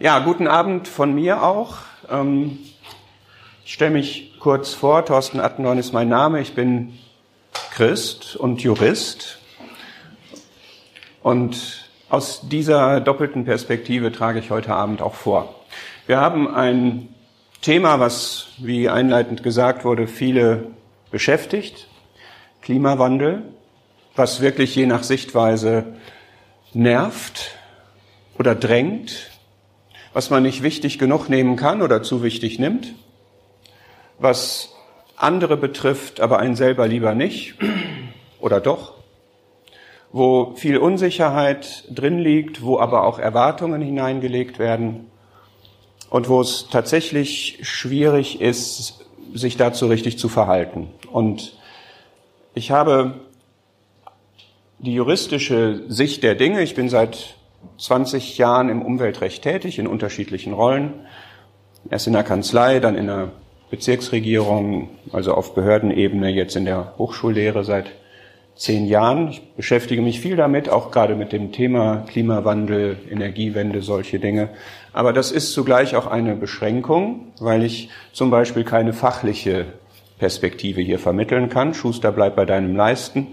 Ja, guten Abend von mir auch. Ähm, ich stelle mich kurz vor. Thorsten Attendorn ist mein Name. Ich bin Christ und Jurist. Und aus dieser doppelten Perspektive trage ich heute Abend auch vor. Wir haben ein Thema, was, wie einleitend gesagt wurde, viele beschäftigt. Klimawandel, was wirklich je nach Sichtweise nervt oder drängt, was man nicht wichtig genug nehmen kann oder zu wichtig nimmt, was andere betrifft, aber einen selber lieber nicht oder doch, wo viel Unsicherheit drin liegt, wo aber auch Erwartungen hineingelegt werden und wo es tatsächlich schwierig ist, sich dazu richtig zu verhalten. Und ich habe die juristische Sicht der Dinge. Ich bin seit 20 Jahren im Umweltrecht tätig, in unterschiedlichen Rollen. Erst in der Kanzlei, dann in der Bezirksregierung, also auf Behördenebene, jetzt in der Hochschullehre seit zehn Jahren. Ich beschäftige mich viel damit, auch gerade mit dem Thema Klimawandel, Energiewende, solche Dinge. Aber das ist zugleich auch eine Beschränkung, weil ich zum Beispiel keine fachliche Perspektive hier vermitteln kann. Schuster bleibt bei deinem Leisten.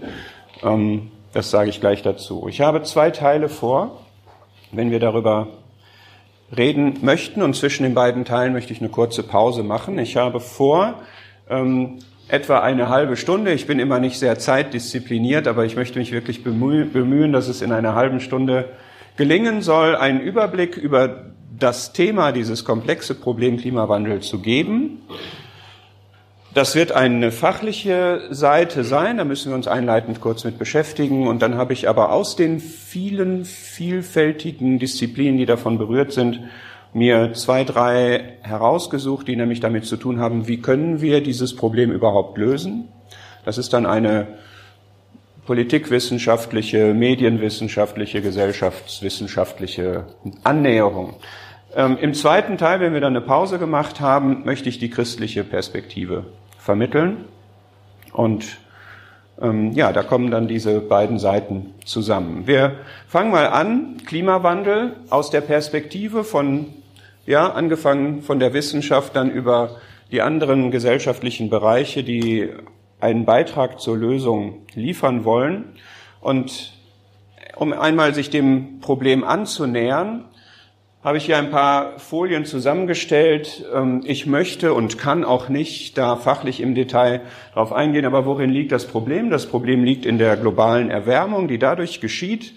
Ähm, das sage ich gleich dazu. Ich habe zwei Teile vor wenn wir darüber reden möchten. Und zwischen den beiden Teilen möchte ich eine kurze Pause machen. Ich habe vor, ähm, etwa eine halbe Stunde. Ich bin immer nicht sehr zeitdiszipliniert, aber ich möchte mich wirklich bemühen, dass es in einer halben Stunde gelingen soll, einen Überblick über das Thema, dieses komplexe Problem Klimawandel zu geben. Das wird eine fachliche Seite sein, da müssen wir uns einleitend kurz mit beschäftigen. Und dann habe ich aber aus den vielen, vielfältigen Disziplinen, die davon berührt sind, mir zwei, drei herausgesucht, die nämlich damit zu tun haben, wie können wir dieses Problem überhaupt lösen. Das ist dann eine politikwissenschaftliche, medienwissenschaftliche, gesellschaftswissenschaftliche Annäherung. Ähm, Im zweiten Teil, wenn wir dann eine Pause gemacht haben, möchte ich die christliche Perspektive vermitteln. Und ähm, ja, da kommen dann diese beiden Seiten zusammen. Wir fangen mal an, Klimawandel aus der Perspektive von, ja, angefangen von der Wissenschaft, dann über die anderen gesellschaftlichen Bereiche, die einen Beitrag zur Lösung liefern wollen. Und um einmal sich dem Problem anzunähern, habe ich hier ein paar Folien zusammengestellt. Ähm, ich möchte und kann auch nicht da fachlich im Detail darauf eingehen, aber worin liegt das Problem? Das Problem liegt in der globalen Erwärmung, die dadurch geschieht,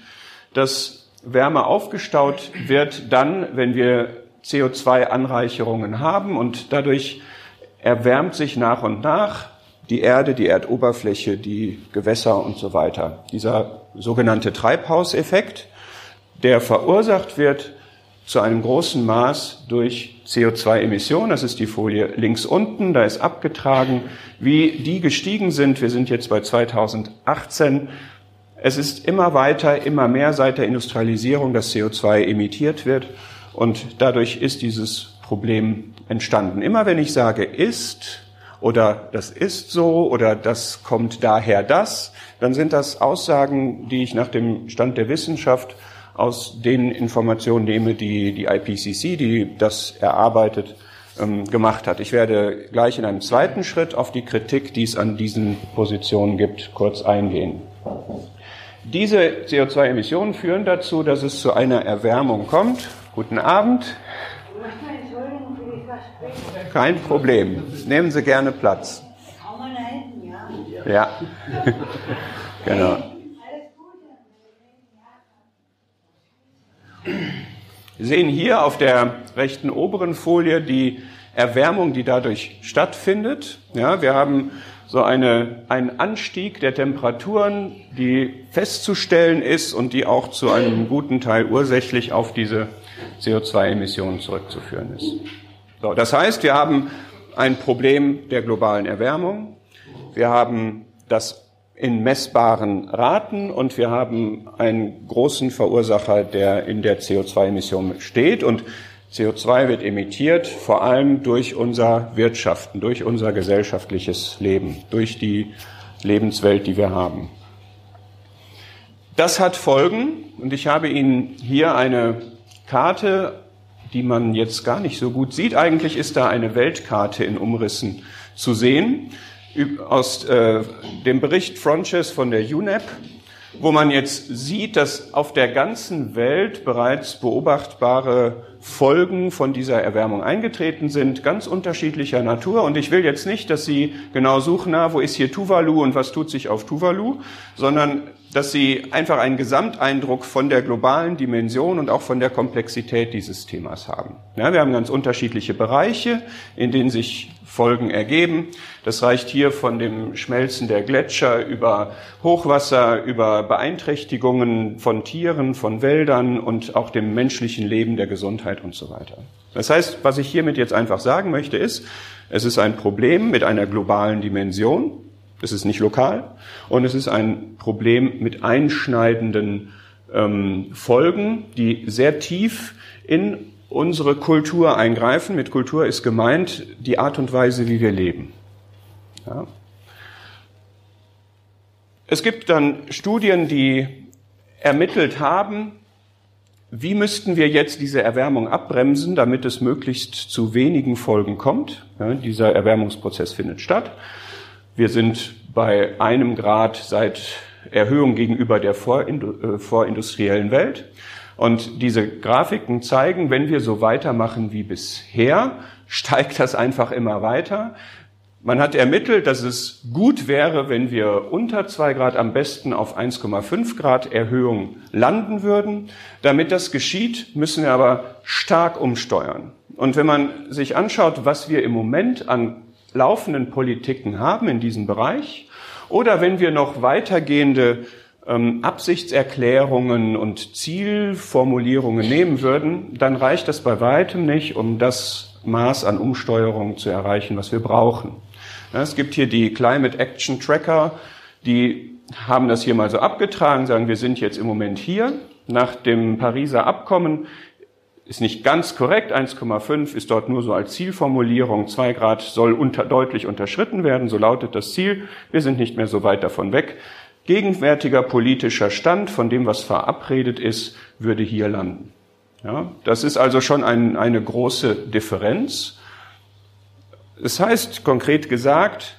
dass Wärme aufgestaut wird, dann, wenn wir CO2-Anreicherungen haben und dadurch erwärmt sich nach und nach die Erde, die Erdoberfläche, die Gewässer und so weiter. Dieser sogenannte Treibhauseffekt, der verursacht wird zu einem großen Maß durch CO2-Emissionen. Das ist die Folie links unten. Da ist abgetragen, wie die gestiegen sind. Wir sind jetzt bei 2018. Es ist immer weiter, immer mehr seit der Industrialisierung, dass CO2 emittiert wird. Und dadurch ist dieses Problem entstanden. Immer wenn ich sage ist oder das ist so oder das kommt daher das, dann sind das Aussagen, die ich nach dem Stand der Wissenschaft aus den Informationen nehme, die die IPCC, die das erarbeitet, ähm, gemacht hat. Ich werde gleich in einem zweiten Schritt auf die Kritik, die es an diesen Positionen gibt, kurz eingehen. Diese CO2-Emissionen führen dazu, dass es zu einer Erwärmung kommt. Guten Abend. Kein Problem. Nehmen Sie gerne Platz. Ja. genau. Wir sehen hier auf der rechten oberen Folie die Erwärmung, die dadurch stattfindet. Ja, wir haben so eine, einen Anstieg der Temperaturen, die festzustellen ist und die auch zu einem guten Teil ursächlich auf diese CO2-Emissionen zurückzuführen ist. So, das heißt, wir haben ein Problem der globalen Erwärmung. Wir haben das in messbaren Raten und wir haben einen großen Verursacher, der in der CO2-Emission steht und CO2 wird emittiert vor allem durch unser Wirtschaften, durch unser gesellschaftliches Leben, durch die Lebenswelt, die wir haben. Das hat Folgen und ich habe Ihnen hier eine Karte die man jetzt gar nicht so gut sieht. Eigentlich ist da eine Weltkarte in Umrissen zu sehen aus äh, dem Bericht Fronches von der UNEP, wo man jetzt sieht, dass auf der ganzen Welt bereits beobachtbare Folgen von dieser Erwärmung eingetreten sind, ganz unterschiedlicher Natur. Und ich will jetzt nicht, dass Sie genau suchen, na, wo ist hier Tuvalu und was tut sich auf Tuvalu, sondern dass Sie einfach einen Gesamteindruck von der globalen Dimension und auch von der Komplexität dieses Themas haben. Ja, wir haben ganz unterschiedliche Bereiche, in denen sich Folgen ergeben. Das reicht hier von dem Schmelzen der Gletscher über Hochwasser, über Beeinträchtigungen von Tieren, von Wäldern und auch dem menschlichen Leben, der Gesundheit und so weiter. Das heißt, was ich hiermit jetzt einfach sagen möchte, ist, es ist ein Problem mit einer globalen Dimension. Es ist nicht lokal und es ist ein Problem mit einschneidenden ähm, Folgen, die sehr tief in unsere Kultur eingreifen. Mit Kultur ist gemeint die Art und Weise, wie wir leben. Ja. Es gibt dann Studien, die ermittelt haben, wie müssten wir jetzt diese Erwärmung abbremsen, damit es möglichst zu wenigen Folgen kommt. Ja, dieser Erwärmungsprozess findet statt. Wir sind bei einem Grad seit Erhöhung gegenüber der äh, vorindustriellen Welt. Und diese Grafiken zeigen, wenn wir so weitermachen wie bisher, steigt das einfach immer weiter. Man hat ermittelt, dass es gut wäre, wenn wir unter zwei Grad am besten auf 1,5 Grad Erhöhung landen würden. Damit das geschieht, müssen wir aber stark umsteuern. Und wenn man sich anschaut, was wir im Moment an laufenden Politiken haben in diesem Bereich, oder wenn wir noch weitergehende ähm, Absichtserklärungen und Zielformulierungen nehmen würden, dann reicht das bei weitem nicht, um das Maß an Umsteuerung zu erreichen, was wir brauchen. Ja, es gibt hier die Climate Action Tracker, die haben das hier mal so abgetragen, sagen, wir sind jetzt im Moment hier. Nach dem Pariser Abkommen ist nicht ganz korrekt. 1,5 ist dort nur so als Zielformulierung. 2 Grad soll unter, deutlich unterschritten werden. So lautet das Ziel. Wir sind nicht mehr so weit davon weg. Gegenwärtiger politischer Stand von dem, was verabredet ist, würde hier landen. Ja, das ist also schon ein, eine große Differenz. Es heißt konkret gesagt,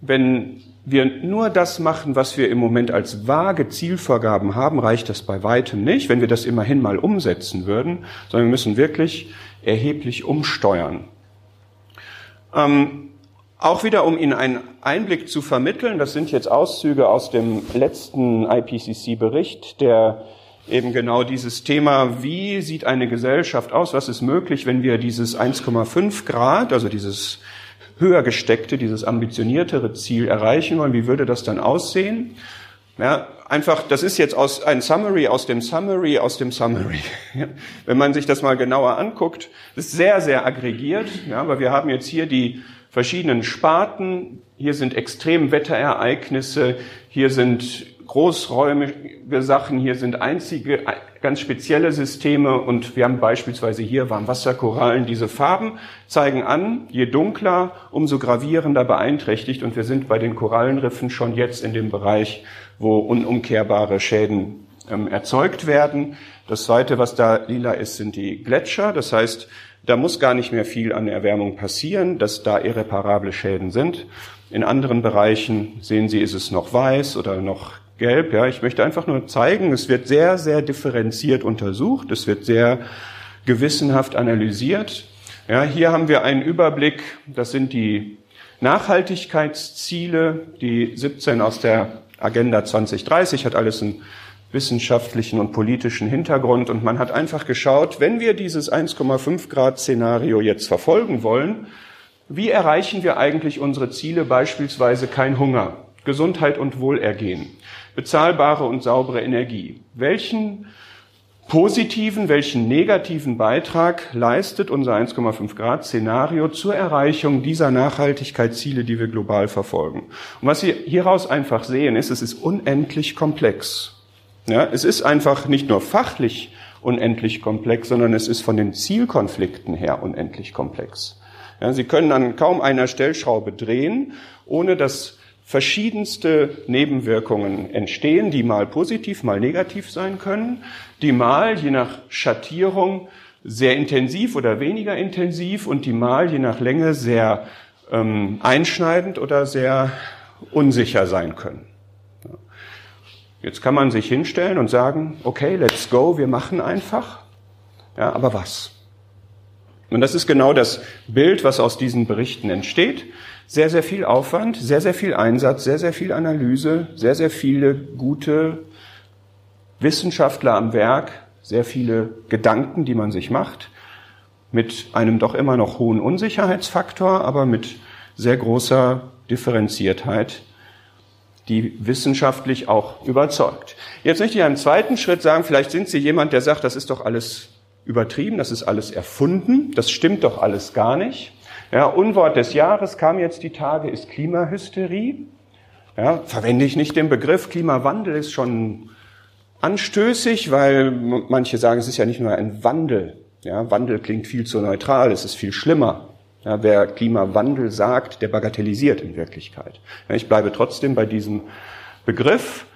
wenn wir nur das machen, was wir im Moment als vage Zielvorgaben haben, reicht das bei weitem nicht, wenn wir das immerhin mal umsetzen würden, sondern wir müssen wirklich erheblich umsteuern. Ähm, auch wieder, um Ihnen einen Einblick zu vermitteln, das sind jetzt Auszüge aus dem letzten IPCC-Bericht, der eben genau dieses Thema, wie sieht eine Gesellschaft aus, was ist möglich, wenn wir dieses 1,5 Grad, also dieses höher gesteckte, dieses ambitioniertere Ziel erreichen wollen, wie würde das dann aussehen? Ja, einfach, das ist jetzt aus, ein Summary aus dem Summary aus dem Summary. Wenn man sich das mal genauer anguckt, ist sehr, sehr aggregiert, ja, aber wir haben jetzt hier die verschiedenen Sparten. Hier sind Extremwetterereignisse, hier sind großräumige Sachen, hier sind einzige, ganz spezielle Systeme und wir haben beispielsweise hier Warmwasserkorallen. Diese Farben zeigen an, je dunkler, umso gravierender beeinträchtigt und wir sind bei den Korallenriffen schon jetzt in dem Bereich, wo unumkehrbare Schäden ähm, erzeugt werden. Das zweite, was da lila ist, sind die Gletscher. Das heißt, da muss gar nicht mehr viel an Erwärmung passieren, dass da irreparable Schäden sind. In anderen Bereichen sehen Sie, ist es noch weiß oder noch gelb. Ja, ich möchte einfach nur zeigen, es wird sehr, sehr differenziert untersucht. Es wird sehr gewissenhaft analysiert. Ja, hier haben wir einen Überblick. Das sind die Nachhaltigkeitsziele, die 17 aus der Agenda 2030 hat alles ein wissenschaftlichen und politischen Hintergrund. Und man hat einfach geschaut, wenn wir dieses 1,5 Grad Szenario jetzt verfolgen wollen, wie erreichen wir eigentlich unsere Ziele, beispielsweise kein Hunger, Gesundheit und Wohlergehen, bezahlbare und saubere Energie? Welchen positiven, welchen negativen Beitrag leistet unser 1,5 Grad Szenario zur Erreichung dieser Nachhaltigkeitsziele, die wir global verfolgen? Und was Sie hieraus einfach sehen, ist, es ist unendlich komplex. Ja, es ist einfach nicht nur fachlich unendlich komplex, sondern es ist von den Zielkonflikten her unendlich komplex. Ja, Sie können an kaum einer Stellschraube drehen, ohne dass verschiedenste Nebenwirkungen entstehen, die mal positiv, mal negativ sein können, die mal, je nach Schattierung, sehr intensiv oder weniger intensiv und die mal je nach Länge sehr ähm, einschneidend oder sehr unsicher sein können. Jetzt kann man sich hinstellen und sagen, okay, let's go, wir machen einfach. Ja, aber was? Und das ist genau das Bild, was aus diesen Berichten entsteht. Sehr, sehr viel Aufwand, sehr, sehr viel Einsatz, sehr, sehr viel Analyse, sehr, sehr viele gute Wissenschaftler am Werk, sehr viele Gedanken, die man sich macht, mit einem doch immer noch hohen Unsicherheitsfaktor, aber mit sehr großer Differenziertheit die wissenschaftlich auch überzeugt. Jetzt möchte ich einen zweiten Schritt sagen, vielleicht sind Sie jemand, der sagt, das ist doch alles übertrieben, das ist alles erfunden, das stimmt doch alles gar nicht. Ja, Unwort des Jahres kam jetzt die Tage, ist Klimahysterie. Ja, verwende ich nicht den Begriff Klimawandel ist schon anstößig, weil manche sagen, es ist ja nicht nur ein Wandel. Ja, Wandel klingt viel zu neutral, es ist viel schlimmer. Ja, wer Klimawandel sagt, der bagatellisiert in Wirklichkeit. Ja, ich bleibe trotzdem bei diesem Begriff.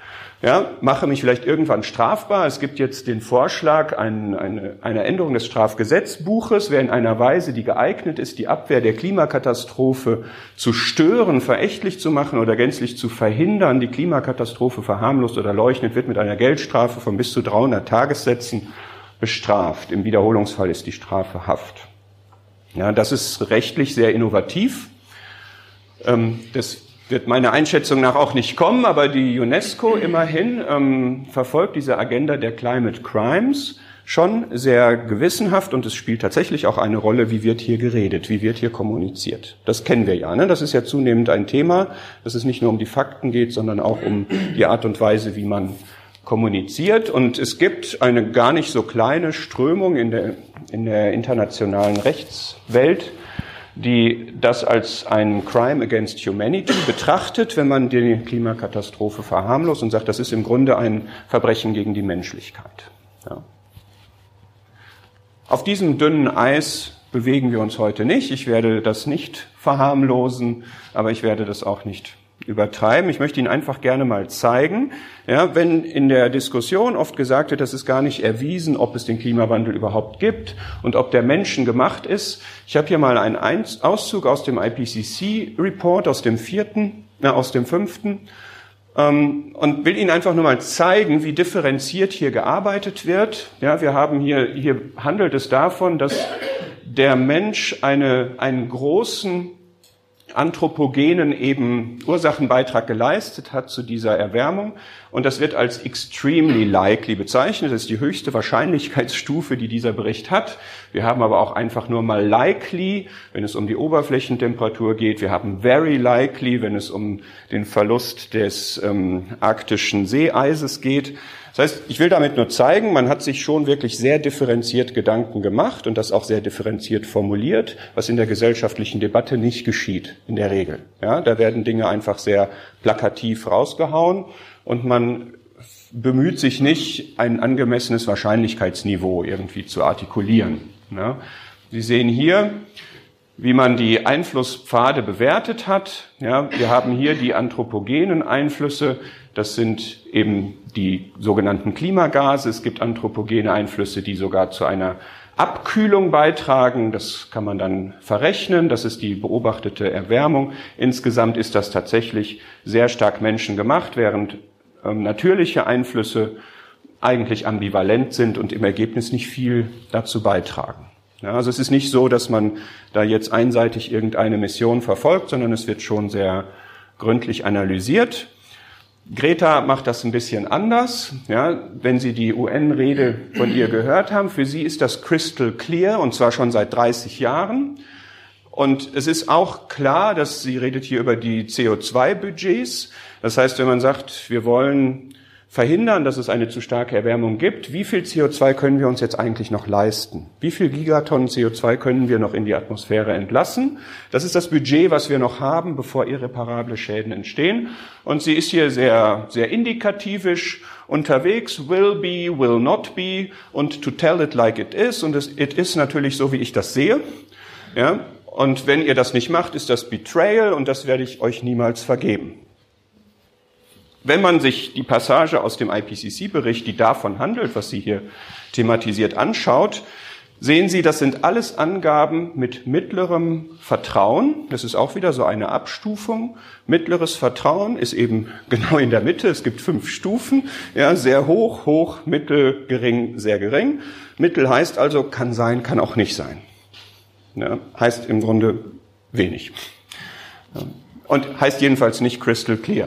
Ja, mache mich vielleicht irgendwann strafbar. Es gibt jetzt den Vorschlag ein, eine, einer Änderung des Strafgesetzbuches, wer in einer Weise, die geeignet ist, die Abwehr der Klimakatastrophe zu stören, verächtlich zu machen oder gänzlich zu verhindern, die Klimakatastrophe verharmlost oder leugnet, wird mit einer Geldstrafe von bis zu 300 Tagessätzen bestraft. Im Wiederholungsfall ist die Strafe Haft. Ja, das ist rechtlich sehr innovativ. Ähm, das wird meiner Einschätzung nach auch nicht kommen, aber die UNESCO immerhin ähm, verfolgt diese Agenda der Climate Crimes schon sehr gewissenhaft und es spielt tatsächlich auch eine Rolle, wie wird hier geredet, wie wird hier kommuniziert. Das kennen wir ja. Ne? Das ist ja zunehmend ein Thema, dass es nicht nur um die Fakten geht, sondern auch um die Art und Weise, wie man kommuniziert. Und es gibt eine gar nicht so kleine Strömung in der, in der internationalen Rechtswelt, die das als ein Crime against Humanity betrachtet, wenn man die Klimakatastrophe verharmlost und sagt, das ist im Grunde ein Verbrechen gegen die Menschlichkeit. Ja. Auf diesem dünnen Eis bewegen wir uns heute nicht. Ich werde das nicht verharmlosen, aber ich werde das auch nicht übertreiben. Ich möchte Ihnen einfach gerne mal zeigen, ja, wenn in der Diskussion oft gesagt wird, das ist gar nicht erwiesen, ob es den Klimawandel überhaupt gibt und ob der Menschen gemacht ist. Ich habe hier mal einen Auszug aus dem IPCC-Report, aus dem vierten, äh, aus dem fünften, ähm, und will Ihnen einfach nur mal zeigen, wie differenziert hier gearbeitet wird. Ja, wir haben hier, hier handelt es davon, dass der Mensch eine, einen großen anthropogenen eben Ursachenbeitrag geleistet hat zu dieser Erwärmung. Und das wird als extremely likely bezeichnet. Das ist die höchste Wahrscheinlichkeitsstufe, die dieser Bericht hat. Wir haben aber auch einfach nur mal likely, wenn es um die Oberflächentemperatur geht. Wir haben very likely, wenn es um den Verlust des ähm, arktischen Seeeises geht. Das heißt, ich will damit nur zeigen, man hat sich schon wirklich sehr differenziert Gedanken gemacht und das auch sehr differenziert formuliert, was in der gesellschaftlichen Debatte nicht geschieht, in der Regel. Ja, da werden Dinge einfach sehr plakativ rausgehauen und man bemüht sich nicht, ein angemessenes Wahrscheinlichkeitsniveau irgendwie zu artikulieren. Ja. Sie sehen hier, wie man die Einflusspfade bewertet hat. Ja, wir haben hier die anthropogenen Einflüsse. Das sind eben die sogenannten Klimagase. Es gibt anthropogene Einflüsse, die sogar zu einer Abkühlung beitragen. Das kann man dann verrechnen. Das ist die beobachtete Erwärmung. Insgesamt ist das tatsächlich sehr stark menschengemacht, während ähm, natürliche Einflüsse eigentlich ambivalent sind und im Ergebnis nicht viel dazu beitragen. Ja, also es ist nicht so, dass man da jetzt einseitig irgendeine Mission verfolgt, sondern es wird schon sehr gründlich analysiert. Greta macht das ein bisschen anders. Ja, wenn Sie die UN-Rede von ihr gehört haben, für sie ist das crystal clear und zwar schon seit 30 Jahren. Und es ist auch klar, dass sie redet hier über die CO2-Budgets. Das heißt, wenn man sagt, wir wollen verhindern, dass es eine zu starke Erwärmung gibt. Wie viel CO2 können wir uns jetzt eigentlich noch leisten? Wie viel Gigatonnen CO2 können wir noch in die Atmosphäre entlassen? Das ist das Budget, was wir noch haben, bevor irreparable Schäden entstehen. Und sie ist hier sehr, sehr indikativisch unterwegs. Will be, will not be und to tell it like it is. Und es, it is natürlich so, wie ich das sehe. Ja? Und wenn ihr das nicht macht, ist das Betrayal und das werde ich euch niemals vergeben. Wenn man sich die Passage aus dem IPCC-Bericht, die davon handelt, was sie hier thematisiert, anschaut, sehen Sie, das sind alles Angaben mit mittlerem Vertrauen. Das ist auch wieder so eine Abstufung. Mittleres Vertrauen ist eben genau in der Mitte. Es gibt fünf Stufen. Ja, sehr hoch, hoch, mittel, gering, sehr gering. Mittel heißt also, kann sein, kann auch nicht sein. Ja, heißt im Grunde wenig. Und heißt jedenfalls nicht crystal clear.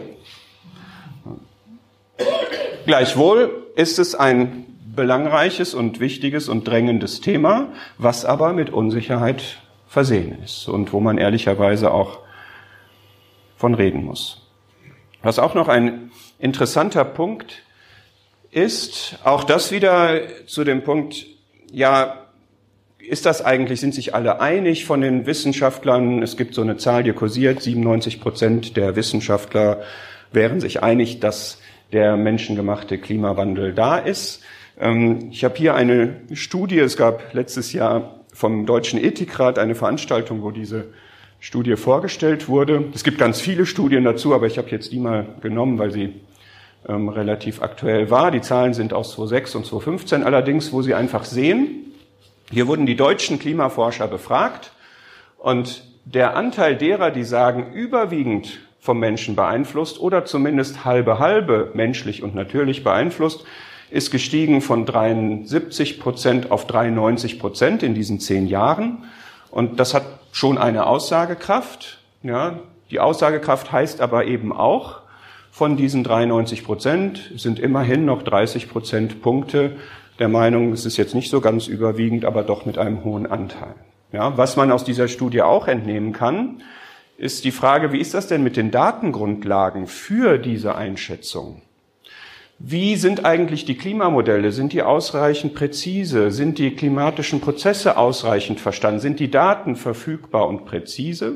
Gleichwohl ist es ein belangreiches und wichtiges und drängendes Thema, was aber mit Unsicherheit versehen ist und wo man ehrlicherweise auch von reden muss. Was auch noch ein interessanter Punkt ist, auch das wieder zu dem Punkt, ja, ist das eigentlich, sind sich alle einig von den Wissenschaftlern? Es gibt so eine Zahl, die kursiert, 97 Prozent der Wissenschaftler wären sich einig, dass der menschengemachte Klimawandel da ist. Ähm, ich habe hier eine Studie, es gab letztes Jahr vom Deutschen Ethikrat eine Veranstaltung, wo diese Studie vorgestellt wurde. Es gibt ganz viele Studien dazu, aber ich habe jetzt die mal genommen, weil sie ähm, relativ aktuell war. Die Zahlen sind aus 2006 und 2015 allerdings, wo Sie einfach sehen, hier wurden die deutschen Klimaforscher befragt und der Anteil derer, die sagen, überwiegend vom Menschen beeinflusst oder zumindest halbe halbe menschlich und natürlich beeinflusst, ist gestiegen von 73 Prozent auf 93 Prozent in diesen zehn Jahren. Und das hat schon eine Aussagekraft. Ja, die Aussagekraft heißt aber eben auch, von diesen 93 Prozent sind immerhin noch 30 Prozent Punkte der Meinung, es ist jetzt nicht so ganz überwiegend, aber doch mit einem hohen Anteil. Ja, was man aus dieser Studie auch entnehmen kann, ist die Frage, wie ist das denn mit den Datengrundlagen für diese Einschätzung? Wie sind eigentlich die Klimamodelle? Sind die ausreichend präzise? Sind die klimatischen Prozesse ausreichend verstanden? Sind die Daten verfügbar und präzise?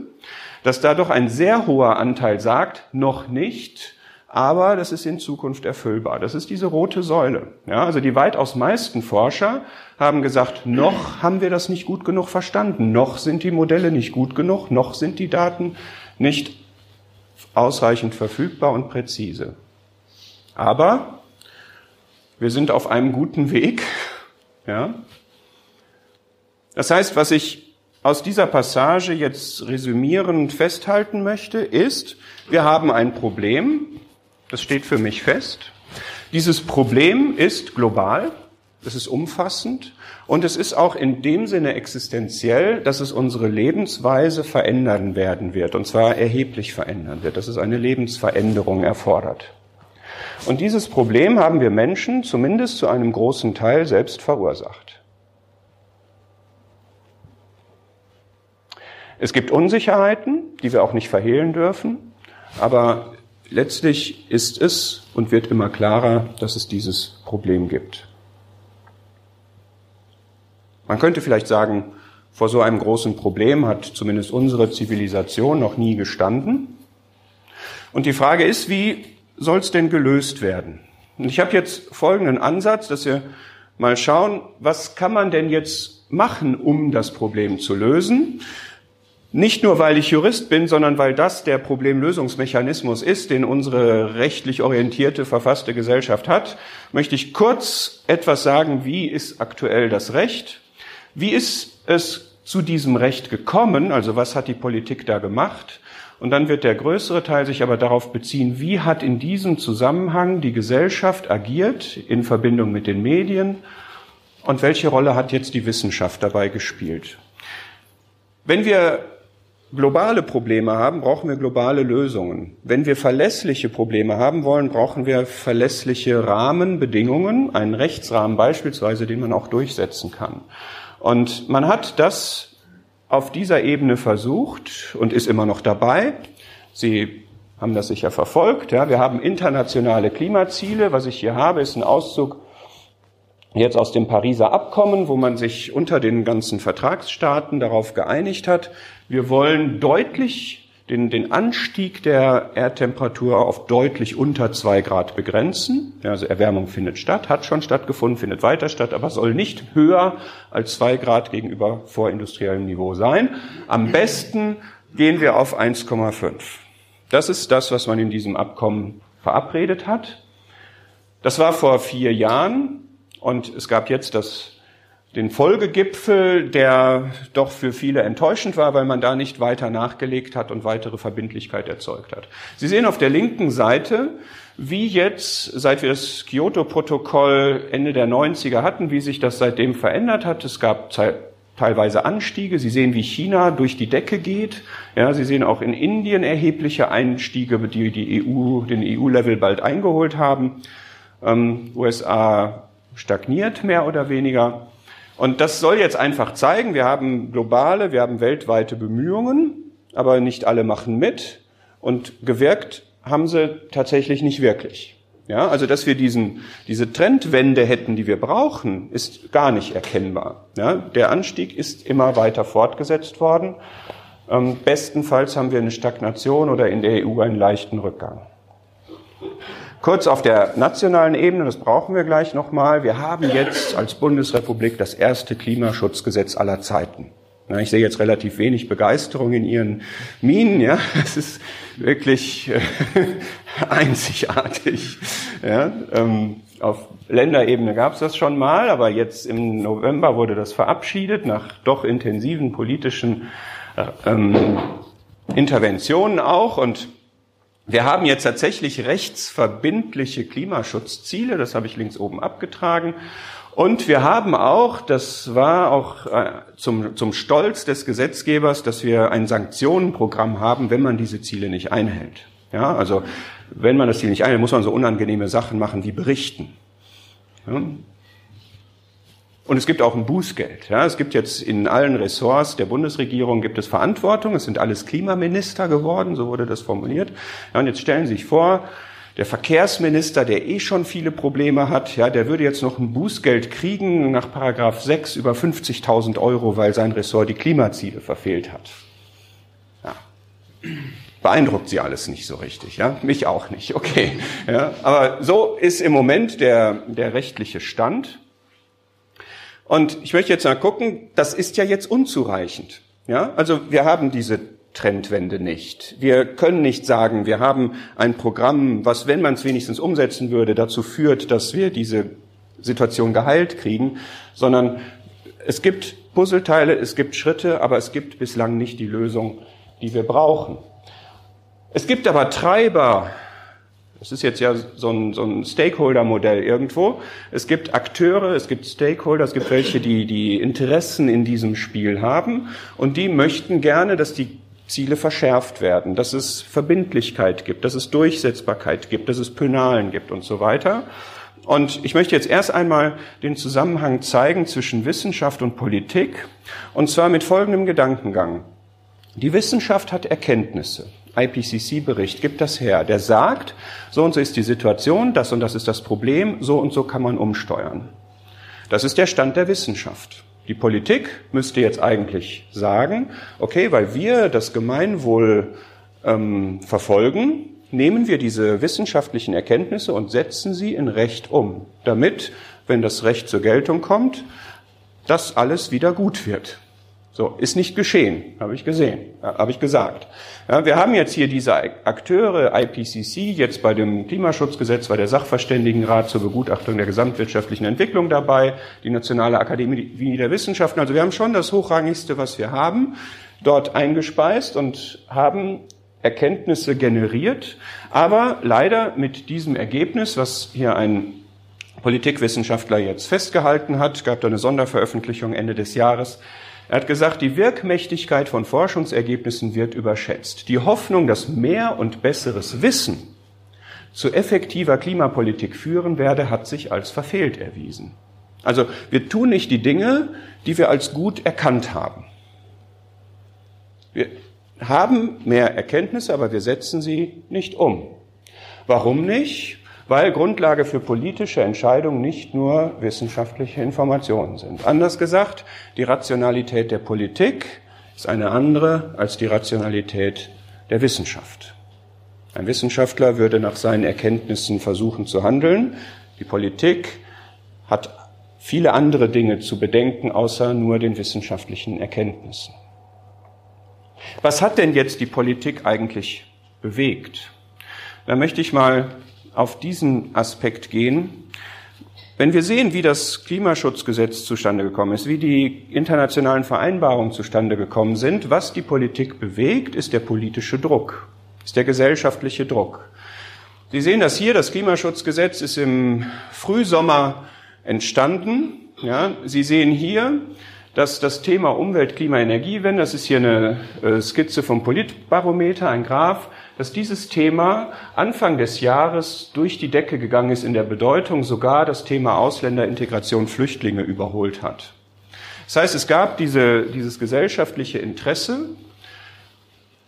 Dass da doch ein sehr hoher Anteil sagt, noch nicht, aber das ist in Zukunft erfüllbar. Das ist diese rote Säule. Ja, also die weitaus meisten Forscher haben gesagt, noch haben wir das nicht gut genug verstanden, noch sind die Modelle nicht gut genug, noch sind die Daten nicht ausreichend verfügbar und präzise. Aber wir sind auf einem guten Weg. Ja? Das heißt, was ich aus dieser Passage jetzt resümierend festhalten möchte, ist, wir haben ein Problem, das steht für mich fest. Dieses Problem ist global, es ist umfassend und es ist auch in dem Sinne existenziell, dass es unsere Lebensweise verändern werden wird, und zwar erheblich verändern wird, dass es eine Lebensveränderung erfordert. Und dieses Problem haben wir Menschen zumindest zu einem großen Teil selbst verursacht. Es gibt Unsicherheiten, die wir auch nicht verhehlen dürfen, aber letztlich ist es und wird immer klarer, dass es dieses Problem gibt. Man könnte vielleicht sagen, vor so einem großen Problem hat zumindest unsere Zivilisation noch nie gestanden. Und die Frage ist, wie soll es denn gelöst werden? Und ich habe jetzt folgenden Ansatz, dass wir mal schauen, was kann man denn jetzt machen, um das Problem zu lösen? Nicht nur, weil ich Jurist bin, sondern weil das der Problemlösungsmechanismus ist, den unsere rechtlich orientierte, verfasste Gesellschaft hat, möchte ich kurz etwas sagen, wie ist aktuell das Recht? Wie ist es zu diesem Recht gekommen? Also was hat die Politik da gemacht? Und dann wird der größere Teil sich aber darauf beziehen, wie hat in diesem Zusammenhang die Gesellschaft agiert in Verbindung mit den Medien und welche Rolle hat jetzt die Wissenschaft dabei gespielt? Wenn wir globale Probleme haben, brauchen wir globale Lösungen. Wenn wir verlässliche Probleme haben wollen, brauchen wir verlässliche Rahmenbedingungen, einen Rechtsrahmen beispielsweise, den man auch durchsetzen kann. Und man hat das auf dieser Ebene versucht und ist immer noch dabei. Sie haben das sicher verfolgt. Ja. Wir haben internationale Klimaziele. Was ich hier habe, ist ein Auszug jetzt aus dem Pariser Abkommen, wo man sich unter den ganzen Vertragsstaaten darauf geeinigt hat, wir wollen deutlich den, den Anstieg der Erdtemperatur auf deutlich unter zwei Grad begrenzen. Also Erwärmung findet statt, hat schon stattgefunden, findet weiter statt, aber soll nicht höher als zwei Grad gegenüber vorindustriellem Niveau sein. Am besten gehen wir auf 1,5. Das ist das, was man in diesem Abkommen verabredet hat. Das war vor vier Jahren und es gab jetzt das den Folgegipfel, der doch für viele enttäuschend war, weil man da nicht weiter nachgelegt hat und weitere Verbindlichkeit erzeugt hat. Sie sehen auf der linken Seite, wie jetzt, seit wir das Kyoto-Protokoll Ende der 90er hatten, wie sich das seitdem verändert hat. Es gab teilweise Anstiege. Sie sehen, wie China durch die Decke geht. Ja, Sie sehen auch in Indien erhebliche Einstiege, die die EU, den EU-Level bald eingeholt haben. Ähm, USA stagniert mehr oder weniger. Und das soll jetzt einfach zeigen, wir haben globale, wir haben weltweite Bemühungen, aber nicht alle machen mit. Und gewirkt haben sie tatsächlich nicht wirklich. Ja, also dass wir diesen, diese Trendwende hätten, die wir brauchen, ist gar nicht erkennbar. Ja, der Anstieg ist immer weiter fortgesetzt worden. Ähm, bestenfalls haben wir eine Stagnation oder in der EU einen leichten Rückgang. Kurz auf der nationalen Ebene, das brauchen wir gleich nochmal. Wir haben jetzt als Bundesrepublik das erste Klimaschutzgesetz aller Zeiten. Ich sehe jetzt relativ wenig Begeisterung in Ihren Minen. Ja, es ist wirklich äh, einzigartig. Ja, ähm, auf Länderebene gab es das schon mal, aber jetzt im November wurde das verabschiedet nach doch intensiven politischen äh, ähm, Interventionen auch und wir haben jetzt tatsächlich rechtsverbindliche Klimaschutzziele, das habe ich links oben abgetragen. Und wir haben auch, das war auch äh, zum, zum Stolz des Gesetzgebers, dass wir ein Sanktionenprogramm haben, wenn man diese Ziele nicht einhält. Ja, also wenn man das Ziel nicht einhält, muss man so unangenehme Sachen machen wie berichten. Und es gibt auch ein Bußgeld. Ja, es gibt jetzt in allen Ressorts der Bundesregierung gibt es Verantwortung. Es sind alles Klimaminister geworden, so wurde das formuliert. Ja, und jetzt stellen Sie sich vor, der Verkehrsminister, der eh schon viele Probleme hat, ja, der würde jetzt noch ein Bußgeld kriegen nach Paragraph 6 über 50.000 Euro, weil sein Ressort die Klimaziele verfehlt hat. Ja. Beeindruckt Sie alles nicht so richtig, ja? Mich auch nicht, okay. Ja, aber so ist im Moment der, der rechtliche Stand. Und ich möchte jetzt mal gucken, das ist ja jetzt unzureichend. Ja, also wir haben diese Trendwende nicht. Wir können nicht sagen, wir haben ein Programm, was, wenn man es wenigstens umsetzen würde, dazu führt, dass wir diese Situation geheilt kriegen, sondern es gibt Puzzleteile, es gibt Schritte, aber es gibt bislang nicht die Lösung, die wir brauchen. Es gibt aber Treiber das ist jetzt ja so ein, so ein Stakeholder-Modell irgendwo. Es gibt Akteure, es gibt Stakeholder, es gibt welche, die die Interessen in diesem Spiel haben und die möchten gerne, dass die Ziele verschärft werden, dass es Verbindlichkeit gibt, dass es Durchsetzbarkeit gibt, dass es Penalen gibt und so weiter. Und ich möchte jetzt erst einmal den Zusammenhang zeigen zwischen Wissenschaft und Politik, und zwar mit folgendem Gedankengang. Die Wissenschaft hat Erkenntnisse. IPCC-Bericht gibt das her. Der sagt, so und so ist die Situation, das und das ist das Problem, so und so kann man umsteuern. Das ist der Stand der Wissenschaft. Die Politik müsste jetzt eigentlich sagen, okay, weil wir das Gemeinwohl ähm, verfolgen, nehmen wir diese wissenschaftlichen Erkenntnisse und setzen sie in Recht um, damit, wenn das Recht zur Geltung kommt, das alles wieder gut wird. So, ist nicht geschehen, habe ich gesehen, habe ich gesagt. Ja, wir haben jetzt hier diese Akteure, IPCC, jetzt bei dem Klimaschutzgesetz, bei der Sachverständigenrat zur Begutachtung der gesamtwirtschaftlichen Entwicklung dabei, die Nationale Akademie der Wissenschaften. Also wir haben schon das Hochrangigste, was wir haben, dort eingespeist und haben Erkenntnisse generiert, aber leider mit diesem Ergebnis, was hier ein Politikwissenschaftler jetzt festgehalten hat, gab da eine Sonderveröffentlichung Ende des Jahres, er hat gesagt, die Wirkmächtigkeit von Forschungsergebnissen wird überschätzt. Die Hoffnung, dass mehr und besseres Wissen zu effektiver Klimapolitik führen werde, hat sich als verfehlt erwiesen. Also wir tun nicht die Dinge, die wir als gut erkannt haben. Wir haben mehr Erkenntnisse, aber wir setzen sie nicht um. Warum nicht? Weil Grundlage für politische Entscheidungen nicht nur wissenschaftliche Informationen sind. Anders gesagt, die Rationalität der Politik ist eine andere als die Rationalität der Wissenschaft. Ein Wissenschaftler würde nach seinen Erkenntnissen versuchen zu handeln. Die Politik hat viele andere Dinge zu bedenken, außer nur den wissenschaftlichen Erkenntnissen. Was hat denn jetzt die Politik eigentlich bewegt? Da möchte ich mal auf diesen Aspekt gehen. Wenn wir sehen, wie das Klimaschutzgesetz zustande gekommen ist, wie die internationalen Vereinbarungen zustande gekommen sind, was die Politik bewegt, ist der politische Druck, ist der gesellschaftliche Druck. Sie sehen das hier, das Klimaschutzgesetz ist im Frühsommer entstanden. Ja, Sie sehen hier, dass das Thema Umwelt, Klima, Energiewende, das ist hier eine äh, Skizze vom Politbarometer, ein Graph, dass dieses Thema Anfang des Jahres durch die Decke gegangen ist in der Bedeutung, sogar das Thema Ausländerintegration, Flüchtlinge überholt hat. Das heißt, es gab diese, dieses gesellschaftliche Interesse,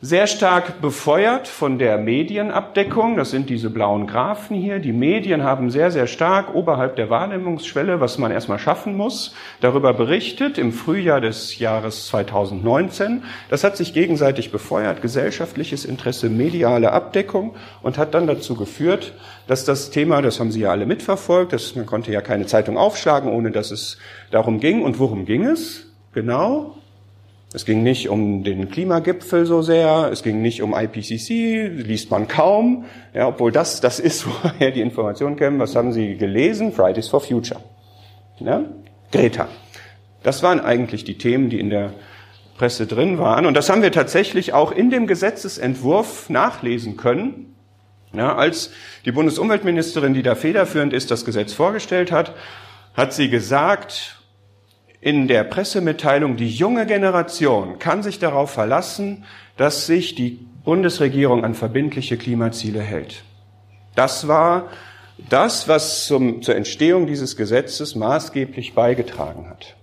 sehr stark befeuert von der Medienabdeckung. Das sind diese blauen Graphen hier. Die Medien haben sehr, sehr stark oberhalb der Wahrnehmungsschwelle, was man erstmal schaffen muss, darüber berichtet im Frühjahr des Jahres 2019. Das hat sich gegenseitig befeuert, gesellschaftliches Interesse, mediale Abdeckung und hat dann dazu geführt, dass das Thema, das haben Sie ja alle mitverfolgt, dass man konnte ja keine Zeitung aufschlagen, ohne dass es darum ging. Und worum ging es? Genau, es ging nicht um den Klimagipfel so sehr, es ging nicht um IPCC, liest man kaum, ja, obwohl das das ist, woher die Informationen kämen. Was haben Sie gelesen? Fridays for Future. Ja? Greta. Das waren eigentlich die Themen, die in der Presse drin waren. Und das haben wir tatsächlich auch in dem Gesetzesentwurf nachlesen können. Ja, als die Bundesumweltministerin, die da federführend ist, das Gesetz vorgestellt hat, hat sie gesagt, in der Pressemitteilung, die junge Generation kann sich darauf verlassen, dass sich die Bundesregierung an verbindliche Klimaziele hält. Das war das, was zum, zur Entstehung dieses Gesetzes maßgeblich beigetragen hat.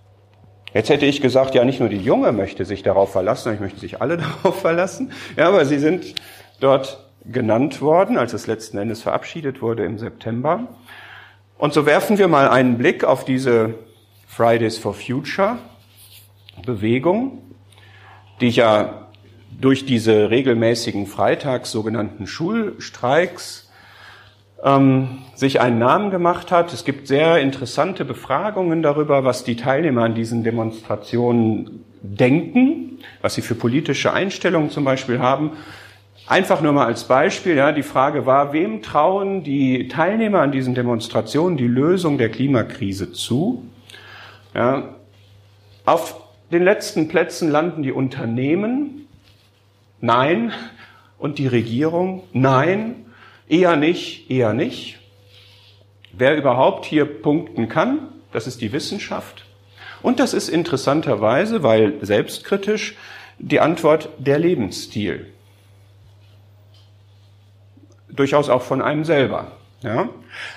Jetzt hätte ich gesagt, ja, nicht nur die Junge möchte sich darauf verlassen, ich möchte sich alle darauf verlassen. Ja, aber sie sind dort genannt worden, als es letzten Endes verabschiedet wurde im September. Und so werfen wir mal einen Blick auf diese Fridays for Future Bewegung, die ja durch diese regelmäßigen Freitags sogenannten Schulstreiks ähm, sich einen Namen gemacht hat. Es gibt sehr interessante Befragungen darüber, was die Teilnehmer an diesen Demonstrationen denken, was sie für politische Einstellungen zum Beispiel haben. Einfach nur mal als Beispiel, ja, die Frage war, wem trauen die Teilnehmer an diesen Demonstrationen die Lösung der Klimakrise zu? Ja, auf den letzten Plätzen landen die Unternehmen. Nein. Und die Regierung? Nein. Eher nicht, eher nicht. Wer überhaupt hier punkten kann, das ist die Wissenschaft. Und das ist interessanterweise, weil selbstkritisch, die Antwort der Lebensstil. Durchaus auch von einem selber. Ja?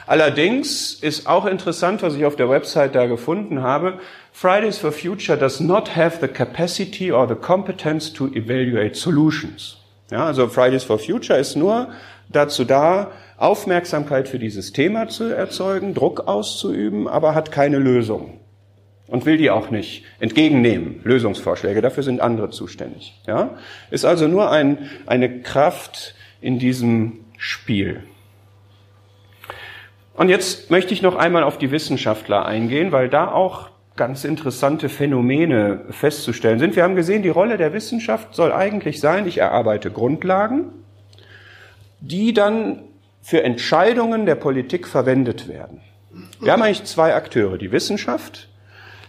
Allerdings ist auch interessant, was ich auf der Website da gefunden habe, Fridays for Future does not have the capacity or the competence to evaluate solutions. Ja, also Fridays for Future ist nur dazu da, Aufmerksamkeit für dieses Thema zu erzeugen, Druck auszuüben, aber hat keine Lösung und will die auch nicht entgegennehmen, Lösungsvorschläge. Dafür sind andere zuständig. Ja? Ist also nur ein, eine Kraft in diesem Spiel. Und jetzt möchte ich noch einmal auf die Wissenschaftler eingehen, weil da auch ganz interessante Phänomene festzustellen sind. Wir haben gesehen, die Rolle der Wissenschaft soll eigentlich sein, ich erarbeite Grundlagen, die dann für Entscheidungen der Politik verwendet werden. Wir haben eigentlich zwei Akteure, die Wissenschaft,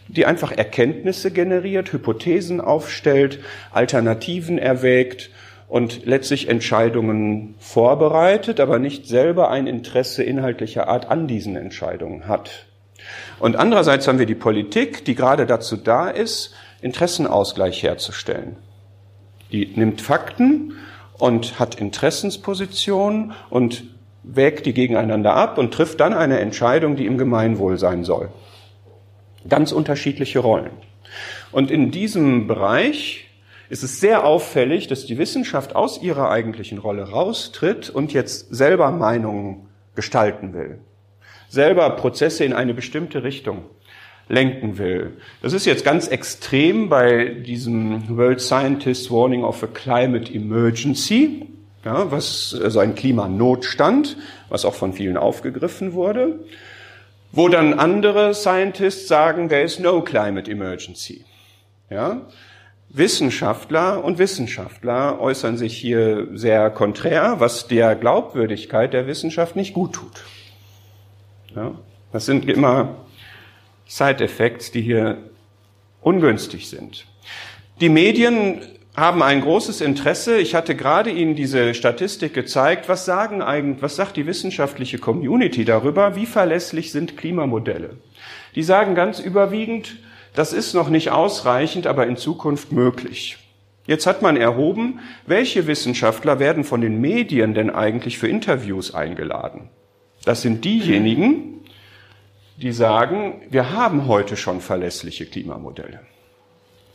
die einfach Erkenntnisse generiert, Hypothesen aufstellt, Alternativen erwägt und letztlich Entscheidungen vorbereitet, aber nicht selber ein Interesse inhaltlicher Art an diesen Entscheidungen hat. Und andererseits haben wir die Politik, die gerade dazu da ist, Interessenausgleich herzustellen. Die nimmt Fakten und hat Interessenspositionen und wägt die gegeneinander ab und trifft dann eine Entscheidung, die im Gemeinwohl sein soll. Ganz unterschiedliche Rollen. Und in diesem Bereich ist es sehr auffällig, dass die Wissenschaft aus ihrer eigentlichen Rolle raustritt und jetzt selber Meinungen gestalten will, selber Prozesse in eine bestimmte Richtung lenken will. Das ist jetzt ganz extrem bei diesem World Scientists Warning of a Climate Emergency, ja, was also ein Klimanotstand, was auch von vielen aufgegriffen wurde, wo dann andere Scientists sagen, there is no climate emergency. Ja, Wissenschaftler und Wissenschaftler äußern sich hier sehr konträr, was der Glaubwürdigkeit der Wissenschaft nicht gut tut. Ja? Das sind immer Side-Effects, die hier ungünstig sind. Die Medien haben ein großes Interesse. Ich hatte gerade Ihnen diese Statistik gezeigt. Was sagen eigentlich, was sagt die wissenschaftliche Community darüber? Wie verlässlich sind Klimamodelle? Die sagen ganz überwiegend, das ist noch nicht ausreichend, aber in Zukunft möglich. Jetzt hat man erhoben, welche Wissenschaftler werden von den Medien denn eigentlich für Interviews eingeladen? Das sind diejenigen, die sagen, wir haben heute schon verlässliche Klimamodelle.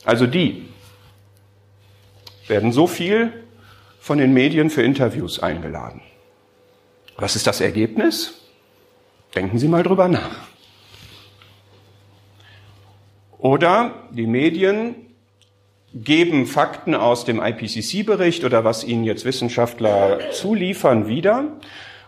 Also die werden so viel von den Medien für Interviews eingeladen. Was ist das Ergebnis? Denken Sie mal drüber nach. Oder die Medien geben Fakten aus dem IPCC-Bericht oder was ihnen jetzt Wissenschaftler zuliefern wieder.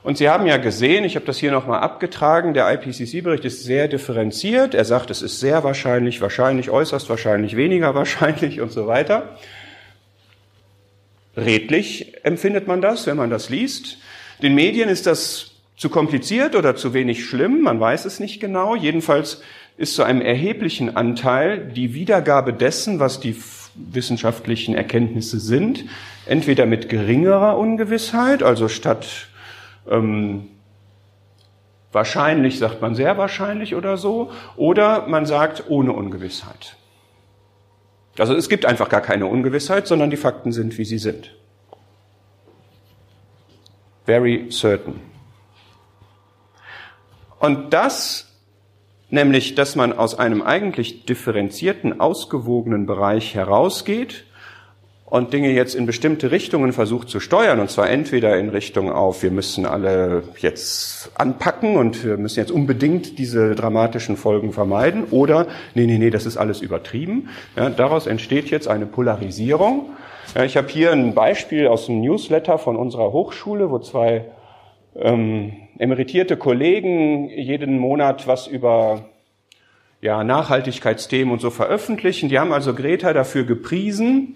Und Sie haben ja gesehen, ich habe das hier nochmal abgetragen, der IPCC-Bericht ist sehr differenziert. Er sagt, es ist sehr wahrscheinlich, wahrscheinlich, äußerst wahrscheinlich, weniger wahrscheinlich und so weiter. Redlich empfindet man das, wenn man das liest. Den Medien ist das zu kompliziert oder zu wenig schlimm, man weiß es nicht genau. Jedenfalls ist zu einem erheblichen Anteil die Wiedergabe dessen, was die wissenschaftlichen Erkenntnisse sind, entweder mit geringerer Ungewissheit, also statt ähm, wahrscheinlich sagt man sehr wahrscheinlich oder so, oder man sagt ohne Ungewissheit. Also es gibt einfach gar keine Ungewissheit, sondern die Fakten sind, wie sie sind. Very certain. Und das nämlich dass man aus einem eigentlich differenzierten, ausgewogenen Bereich herausgeht und Dinge jetzt in bestimmte Richtungen versucht zu steuern, und zwar entweder in Richtung auf, wir müssen alle jetzt anpacken und wir müssen jetzt unbedingt diese dramatischen Folgen vermeiden, oder nee, nee, nee, das ist alles übertrieben. Ja, daraus entsteht jetzt eine Polarisierung. Ja, ich habe hier ein Beispiel aus dem Newsletter von unserer Hochschule, wo zwei ähm, emeritierte Kollegen jeden Monat was über ja, Nachhaltigkeitsthemen und so veröffentlichen. Die haben also Greta dafür gepriesen,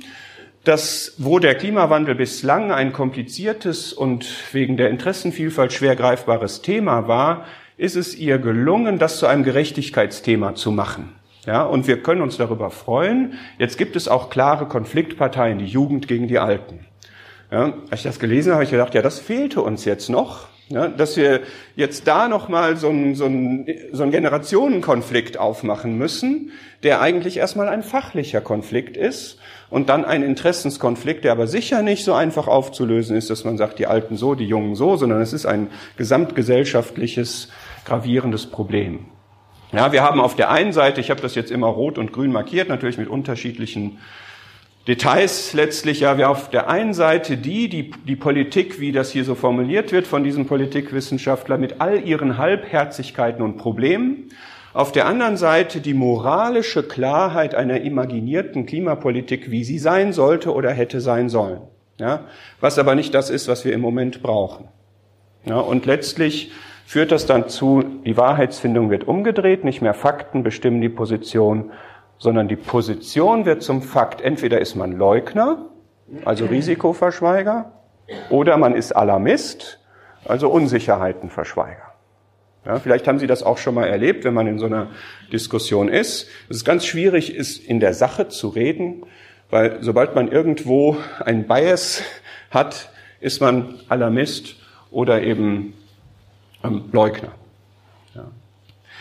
dass wo der Klimawandel bislang ein kompliziertes und wegen der Interessenvielfalt schwer greifbares Thema war, ist es ihr gelungen, das zu einem Gerechtigkeitsthema zu machen. Ja, und wir können uns darüber freuen. Jetzt gibt es auch klare Konfliktparteien, die Jugend gegen die Alten. Ja, als ich das gelesen habe, habe ich gedacht, ja, das fehlte uns jetzt noch. Ja, dass wir jetzt da nochmal so einen so einen, so einen Generationenkonflikt aufmachen müssen, der eigentlich erstmal ein fachlicher Konflikt ist und dann ein Interessenskonflikt, der aber sicher nicht so einfach aufzulösen ist, dass man sagt, die Alten so, die Jungen so, sondern es ist ein gesamtgesellschaftliches, gravierendes Problem. Ja, wir haben auf der einen Seite, ich habe das jetzt immer rot und grün markiert, natürlich mit unterschiedlichen Details letztlich ja wir auf der einen Seite die, die, die Politik, wie das hier so formuliert wird von diesem Politikwissenschaftler, mit all ihren Halbherzigkeiten und Problemen. Auf der anderen Seite die moralische Klarheit einer imaginierten Klimapolitik, wie sie sein sollte oder hätte sein sollen. Ja, was aber nicht das ist, was wir im Moment brauchen. Ja, und letztlich führt das dann zu, die Wahrheitsfindung wird umgedreht, nicht mehr Fakten bestimmen die Position, sondern die Position wird zum Fakt. Entweder ist man Leugner, also Risikoverschweiger, oder man ist Alarmist, also Unsicherheitenverschweiger. Ja, vielleicht haben Sie das auch schon mal erlebt, wenn man in so einer Diskussion ist. Es ist ganz schwierig, ist in der Sache zu reden, weil sobald man irgendwo ein Bias hat, ist man Alarmist oder eben ähm, Leugner.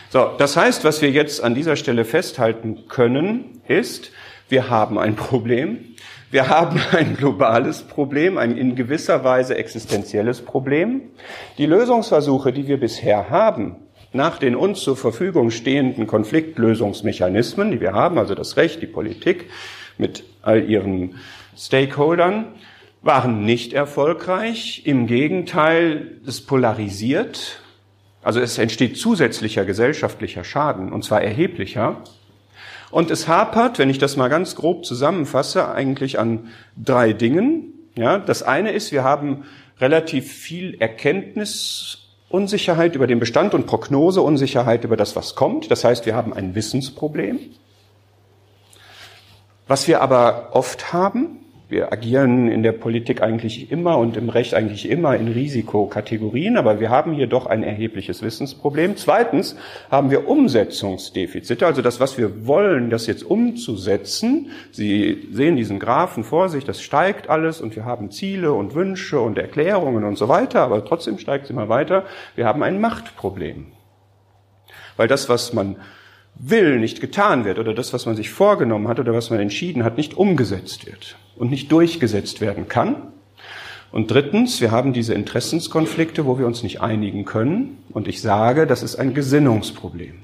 So, das heißt, was wir jetzt an dieser Stelle festhalten können, ist, wir haben ein Problem. Wir haben ein globales Problem, ein in gewisser Weise existenzielles Problem. Die Lösungsversuche, die wir bisher haben, nach den uns zur Verfügung stehenden Konfliktlösungsmechanismen, die wir haben, also das Recht, die Politik mit all ihren Stakeholdern, waren nicht erfolgreich. Im Gegenteil, es polarisiert also es entsteht zusätzlicher gesellschaftlicher Schaden, und zwar erheblicher. Und es hapert, wenn ich das mal ganz grob zusammenfasse, eigentlich an drei Dingen. Ja, das eine ist, wir haben relativ viel Erkenntnisunsicherheit über den Bestand und Prognoseunsicherheit über das, was kommt. Das heißt, wir haben ein Wissensproblem. Was wir aber oft haben, wir agieren in der Politik eigentlich immer und im Recht eigentlich immer in Risikokategorien, aber wir haben hier doch ein erhebliches Wissensproblem. Zweitens haben wir Umsetzungsdefizite, also das, was wir wollen, das jetzt umzusetzen. Sie sehen diesen Graphen vor sich, das steigt alles und wir haben Ziele und Wünsche und Erklärungen und so weiter, aber trotzdem steigt es immer weiter. Wir haben ein Machtproblem. Weil das, was man will, nicht getan wird oder das, was man sich vorgenommen hat oder was man entschieden hat, nicht umgesetzt wird und nicht durchgesetzt werden kann. Und drittens, wir haben diese Interessenskonflikte, wo wir uns nicht einigen können. Und ich sage, das ist ein Gesinnungsproblem.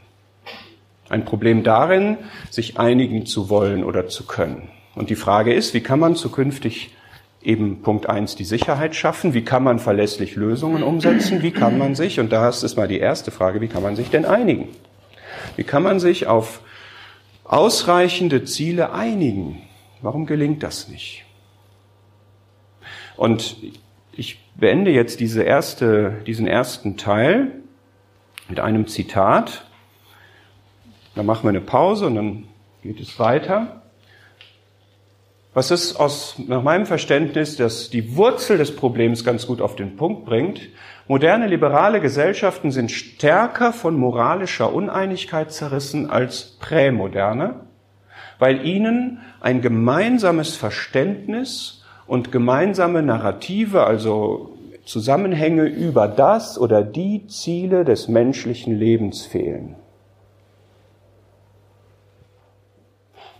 Ein Problem darin, sich einigen zu wollen oder zu können. Und die Frage ist, wie kann man zukünftig eben Punkt eins die Sicherheit schaffen? Wie kann man verlässlich Lösungen umsetzen? Wie kann man sich, und das ist mal die erste Frage, wie kann man sich denn einigen? Wie kann man sich auf ausreichende Ziele einigen? Warum gelingt das nicht? Und ich beende jetzt diese erste, diesen ersten Teil mit einem Zitat. Dann machen wir eine Pause und dann geht es weiter. Was ist aus, nach meinem Verständnis, dass die Wurzel des Problems ganz gut auf den Punkt bringt. Moderne liberale Gesellschaften sind stärker von moralischer Uneinigkeit zerrissen als prämoderne, weil ihnen ein gemeinsames Verständnis und gemeinsame Narrative, also Zusammenhänge über das oder die Ziele des menschlichen Lebens fehlen.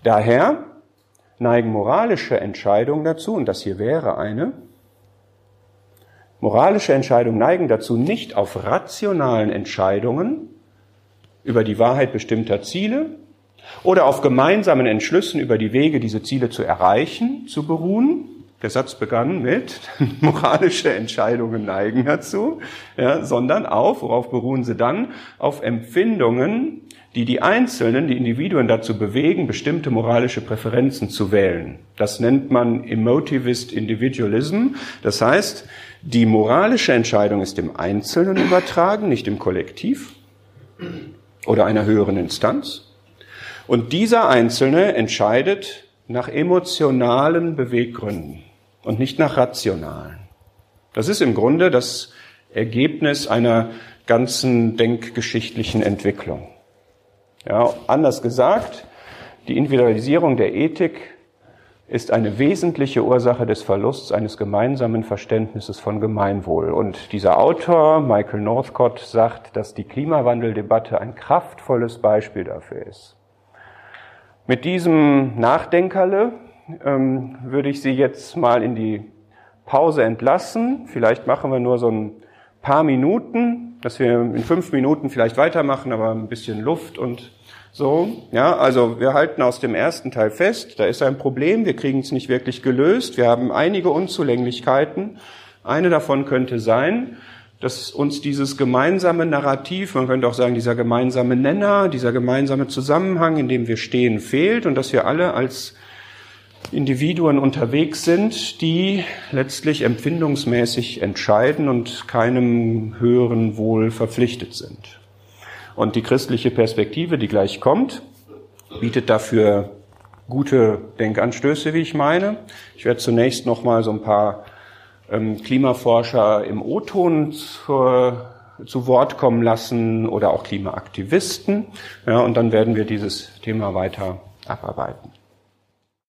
Daher neigen moralische Entscheidungen dazu, und das hier wäre eine, moralische Entscheidungen neigen dazu, nicht auf rationalen Entscheidungen über die Wahrheit bestimmter Ziele oder auf gemeinsamen Entschlüssen über die Wege, diese Ziele zu erreichen, zu beruhen. Der Satz begann mit, moralische Entscheidungen neigen dazu, ja, sondern auf, worauf beruhen sie dann? Auf Empfindungen, die die Einzelnen, die Individuen dazu bewegen, bestimmte moralische Präferenzen zu wählen. Das nennt man Emotivist Individualism. Das heißt, die moralische Entscheidung ist dem Einzelnen übertragen, nicht dem Kollektiv oder einer höheren Instanz. Und dieser Einzelne entscheidet nach emotionalen Beweggründen und nicht nach rationalen. Das ist im Grunde das Ergebnis einer ganzen denkgeschichtlichen Entwicklung. Ja, anders gesagt, die Individualisierung der Ethik ist eine wesentliche Ursache des Verlusts eines gemeinsamen Verständnisses von Gemeinwohl. Und dieser Autor, Michael Northcott, sagt, dass die Klimawandeldebatte ein kraftvolles Beispiel dafür ist. Mit diesem Nachdenkerle ähm, würde ich Sie jetzt mal in die Pause entlassen. Vielleicht machen wir nur so ein paar Minuten, dass wir in fünf Minuten vielleicht weitermachen, aber ein bisschen Luft und so. Ja, also wir halten aus dem ersten Teil fest, da ist ein Problem, wir kriegen es nicht wirklich gelöst, wir haben einige Unzulänglichkeiten. Eine davon könnte sein, dass uns dieses gemeinsame Narrativ, man könnte auch sagen, dieser gemeinsame Nenner, dieser gemeinsame Zusammenhang, in dem wir stehen, fehlt und dass wir alle als Individuen unterwegs sind, die letztlich empfindungsmäßig entscheiden und keinem höheren Wohl verpflichtet sind. Und die christliche Perspektive, die gleich kommt, bietet dafür gute Denkanstöße, wie ich meine. Ich werde zunächst noch mal so ein paar Klimaforscher im O-Ton zu Wort kommen lassen oder auch Klimaaktivisten. Ja, und dann werden wir dieses Thema weiter abarbeiten.